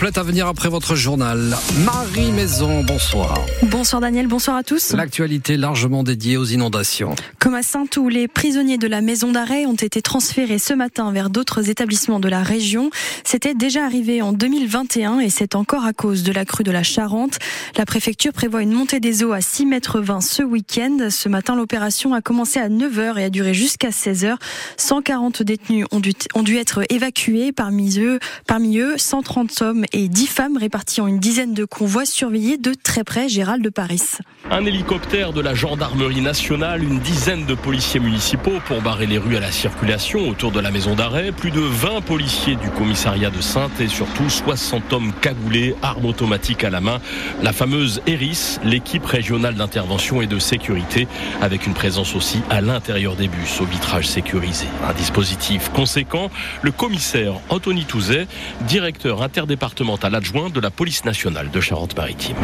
complète à venir après votre journal. Marie Maison, bonsoir. Bonsoir Daniel, bonsoir à tous. L'actualité largement dédiée aux inondations. Comme à Saint où les prisonniers de la maison d'arrêt ont été transférés ce matin vers d'autres établissements de la région. C'était déjà arrivé en 2021 et c'est encore à cause de la crue de la Charente. La préfecture prévoit une montée des eaux à 6 mètres 20 ce week-end. Ce matin, l'opération a commencé à 9h et a duré jusqu'à 16h. 140 détenus ont dû, ont dû être évacués. Parmi eux, parmi eux, 130 hommes et 10 femmes réparties en une dizaine de convois surveillés de très près Gérald de Paris. Un hélicoptère de la gendarmerie nationale, une dizaine de policiers municipaux pour barrer les rues à la circulation autour de la maison d'arrêt, plus de 20 policiers du commissariat de Sainte et surtout 60 hommes cagoulés, armes automatiques à la main. La fameuse ERIS, l'équipe régionale d'intervention et de sécurité, avec une présence aussi à l'intérieur des bus au vitrage sécurisé. Un dispositif conséquent, le commissaire Anthony Touzet, directeur interdépartemental adjoint de la police nationale de Charente-Maritime.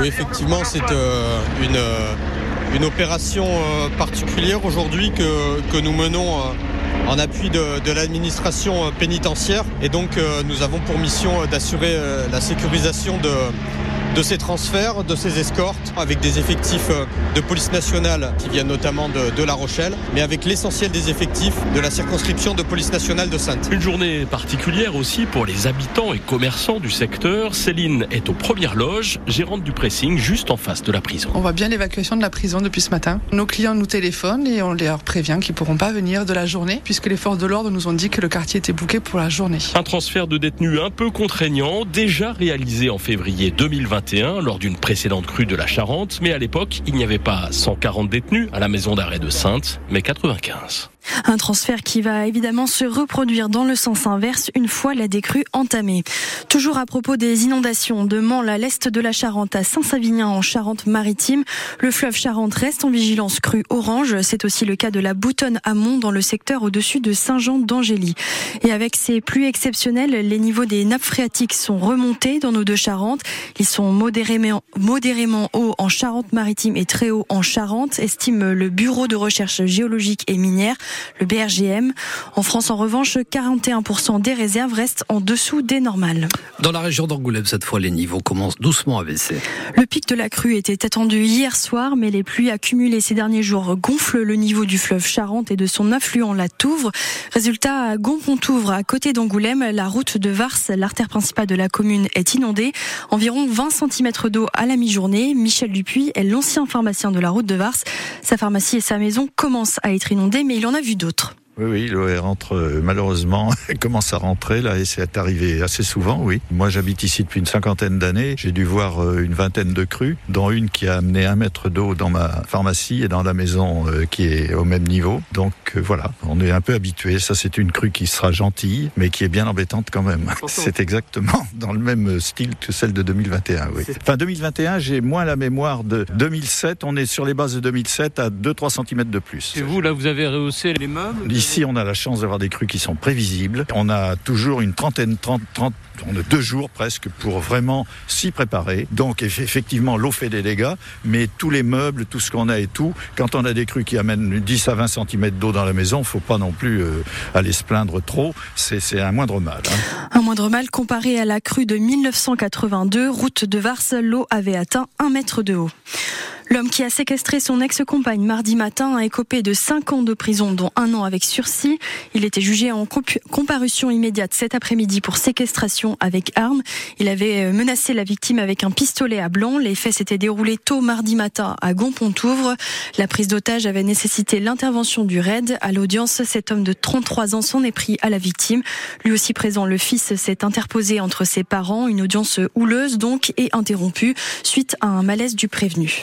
Oui, effectivement, c'est euh, une, euh, une opération euh, particulière aujourd'hui que, que nous menons en appui de, l'administration pénitentiaire. Et donc, nous avons pour mission d'assurer la sécurisation de de ces transferts, de ces escortes, avec des effectifs euh, de police nationale qui viennent notamment de, de La Rochelle, mais avec l'essentiel des effectifs de la circonscription de police nationale de Sainte. Une journée particulière aussi pour les habitants et commerçants du secteur. Céline est aux premières loges, gérante du pressing, juste en face de la prison. On voit bien l'évacuation de la prison depuis ce matin. Nos clients nous téléphonent et on leur prévient qu'ils pourront pas venir de la journée puisque les forces de l'ordre nous ont dit que le quartier était bouqué pour la journée. Un transfert de détenus un peu contraignant, déjà réalisé en février 2021 lors d'une précédente crue de la Charente, mais à l'époque, il n'y avait pas 140 détenus à la maison d'arrêt de Sainte, mais 95. Un transfert qui va évidemment se reproduire dans le sens inverse une fois la décrue entamée. Toujours à propos des inondations de Mansle à l'est de la Charente à Saint-Savinien en Charente-Maritime, le fleuve Charente reste en vigilance crue orange. C'est aussi le cas de la Boutonne amont dans le secteur au-dessus de Saint-Jean d'Angély. Et avec ces pluies exceptionnelles, les niveaux des nappes phréatiques sont remontés dans nos deux Charentes. Ils sont modérément hauts en Charente-Maritime et très hauts en Charente, estime le Bureau de recherche géologique et minière le BRGM. En France, en revanche, 41% des réserves restent en dessous des normales. Dans la région d'Angoulême, cette fois, les niveaux commencent doucement à baisser. Le pic de la crue était attendu hier soir, mais les pluies accumulées ces derniers jours gonflent le niveau du fleuve Charente et de son affluent la Touvre. Résultat, à Gonpontouvre, à côté d'Angoulême, la route de Vars, l'artère principale de la commune, est inondée. Environ 20 cm d'eau à la mi-journée. Michel Dupuis est l'ancien pharmacien de la route de Vars. Sa pharmacie et sa maison commencent à être inondées, mais il en a vu d'autres. Oui, oui, l'eau rentre euh, malheureusement, elle commence à rentrer là et c'est arrivé assez souvent, oui. Moi j'habite ici depuis une cinquantaine d'années, j'ai dû voir euh, une vingtaine de crues, dont une qui a amené un mètre d'eau dans ma pharmacie et dans la maison euh, qui est au même niveau. Donc voilà, on est un peu habitué. Ça c'est une crue qui sera gentille, mais qui est bien embêtante quand même. C'est exactement dans le même style que celle de 2021, oui. Enfin 2021, j'ai moins la mémoire de 2007. On est sur les bases de 2007 à 2-3 cm de plus. Et vous, là, vous avez rehaussé les meubles? Ici, on a la chance d'avoir des crues qui sont prévisibles. On a toujours une trentaine, 30, 30, on a deux jours presque pour vraiment s'y préparer. Donc, effectivement, l'eau fait des dégâts, mais tous les meubles, tout ce qu'on a et tout, quand on a des crues qui amènent 10 à 20 cm d'eau dans la maison, faut pas non plus euh, aller se plaindre trop. C'est un moindre mal. Hein. Un moindre mal comparé à la crue de 1982, route de Vars, l'eau avait atteint un mètre de haut. L'homme qui a séquestré son ex-compagne mardi matin a écopé de 5 ans de prison, dont un an avec sursis. Il était jugé en comparution immédiate cet après-midi pour séquestration avec arme. Il avait menacé la victime avec un pistolet à blanc. Les faits s'étaient déroulés tôt mardi matin à Gonpontouvre. La prise d'otage avait nécessité l'intervention du RAID. À l'audience, cet homme de 33 ans s'en est pris à la victime. Lui aussi présent, le fils s'est interposé entre ses parents. Une audience houleuse donc et interrompue suite à un malaise du prévenu.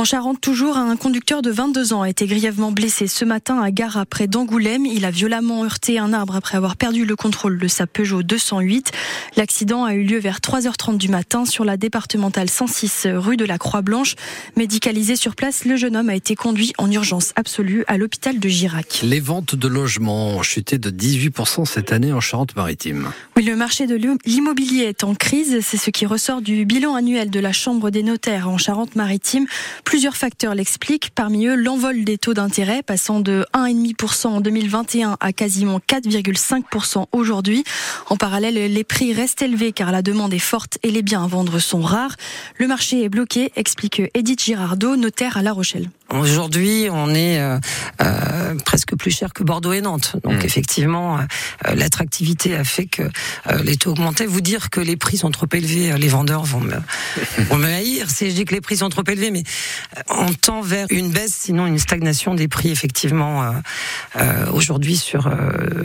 En Charente, toujours, un conducteur de 22 ans a été grièvement blessé ce matin à Gare près d'Angoulême. Il a violemment heurté un arbre après avoir perdu le contrôle de sa Peugeot 208. L'accident a eu lieu vers 3h30 du matin sur la départementale 106 rue de la Croix-Blanche. Médicalisé sur place, le jeune homme a été conduit en urgence absolue à l'hôpital de Girac. Les ventes de logements ont chuté de 18% cette année en Charente-Maritime. Oui, le marché de l'immobilier est en crise. C'est ce qui ressort du bilan annuel de la Chambre des notaires en Charente-Maritime Plusieurs facteurs l'expliquent, parmi eux l'envol des taux d'intérêt passant de 1,5% en 2021 à quasiment 4,5% aujourd'hui. En parallèle, les prix restent élevés car la demande est forte et les biens à vendre sont rares. Le marché est bloqué, explique Edith Girardot, notaire à La Rochelle. Aujourd'hui, on est euh, euh, presque plus cher que Bordeaux et Nantes. Donc mmh. effectivement, euh, l'attractivité a fait que euh, les taux augmentaient. Vous dire que les prix sont trop élevés, les vendeurs vont me, vont me haïr si je dis que les prix sont trop élevés, mais on tend vers une baisse, sinon une stagnation des prix effectivement aujourd'hui sur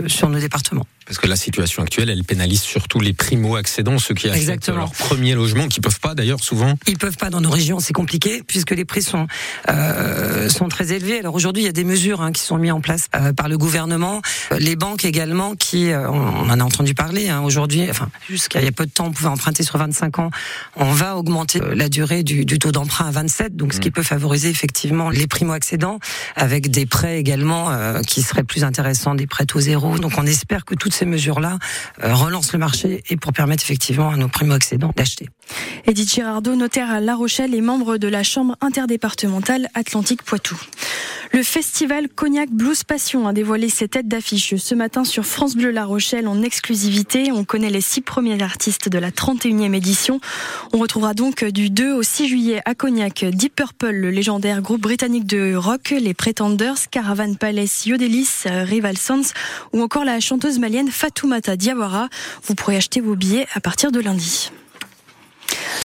sur nos départements. Parce que la situation actuelle, elle pénalise surtout les primo-accédants, ceux qui achètent leur premier logement, qui peuvent pas d'ailleurs souvent. Ils peuvent pas dans nos régions, c'est compliqué puisque les prix sont euh, sont très élevés. Alors aujourd'hui, il y a des mesures hein, qui sont mises en place euh, par le gouvernement, les banques également, qui euh, on en a entendu parler hein, aujourd'hui. Enfin, jusqu'à il y a peu de temps, on pouvait emprunter sur 25 ans. On va augmenter la durée du, du taux d'emprunt à 27, donc ce qui mmh. peut favoriser effectivement les primo-accédants, avec des prêts également qui seraient plus intéressants, des prêts taux zéro. Donc on espère que toutes ces mesures-là euh, relancent le marché et pour permettre effectivement à nos primo-accédants d'acheter. Edith Girardot, notaire à La Rochelle et membre de la Chambre interdépartementale Atlantique-Poitou. Le festival Cognac Blues Passion a dévoilé ses têtes d'affiche ce matin sur France Bleu La Rochelle en exclusivité. On connaît les six premiers artistes de la 31e édition. On retrouvera donc du 2 au 6 juillet à Cognac Deep Purple, le légendaire groupe britannique de rock, les Pretenders, Caravan Palace, Yodelis, Rival Sons ou encore la chanteuse malienne Fatoumata Diawara. Vous pourrez acheter vos billets à partir de lundi.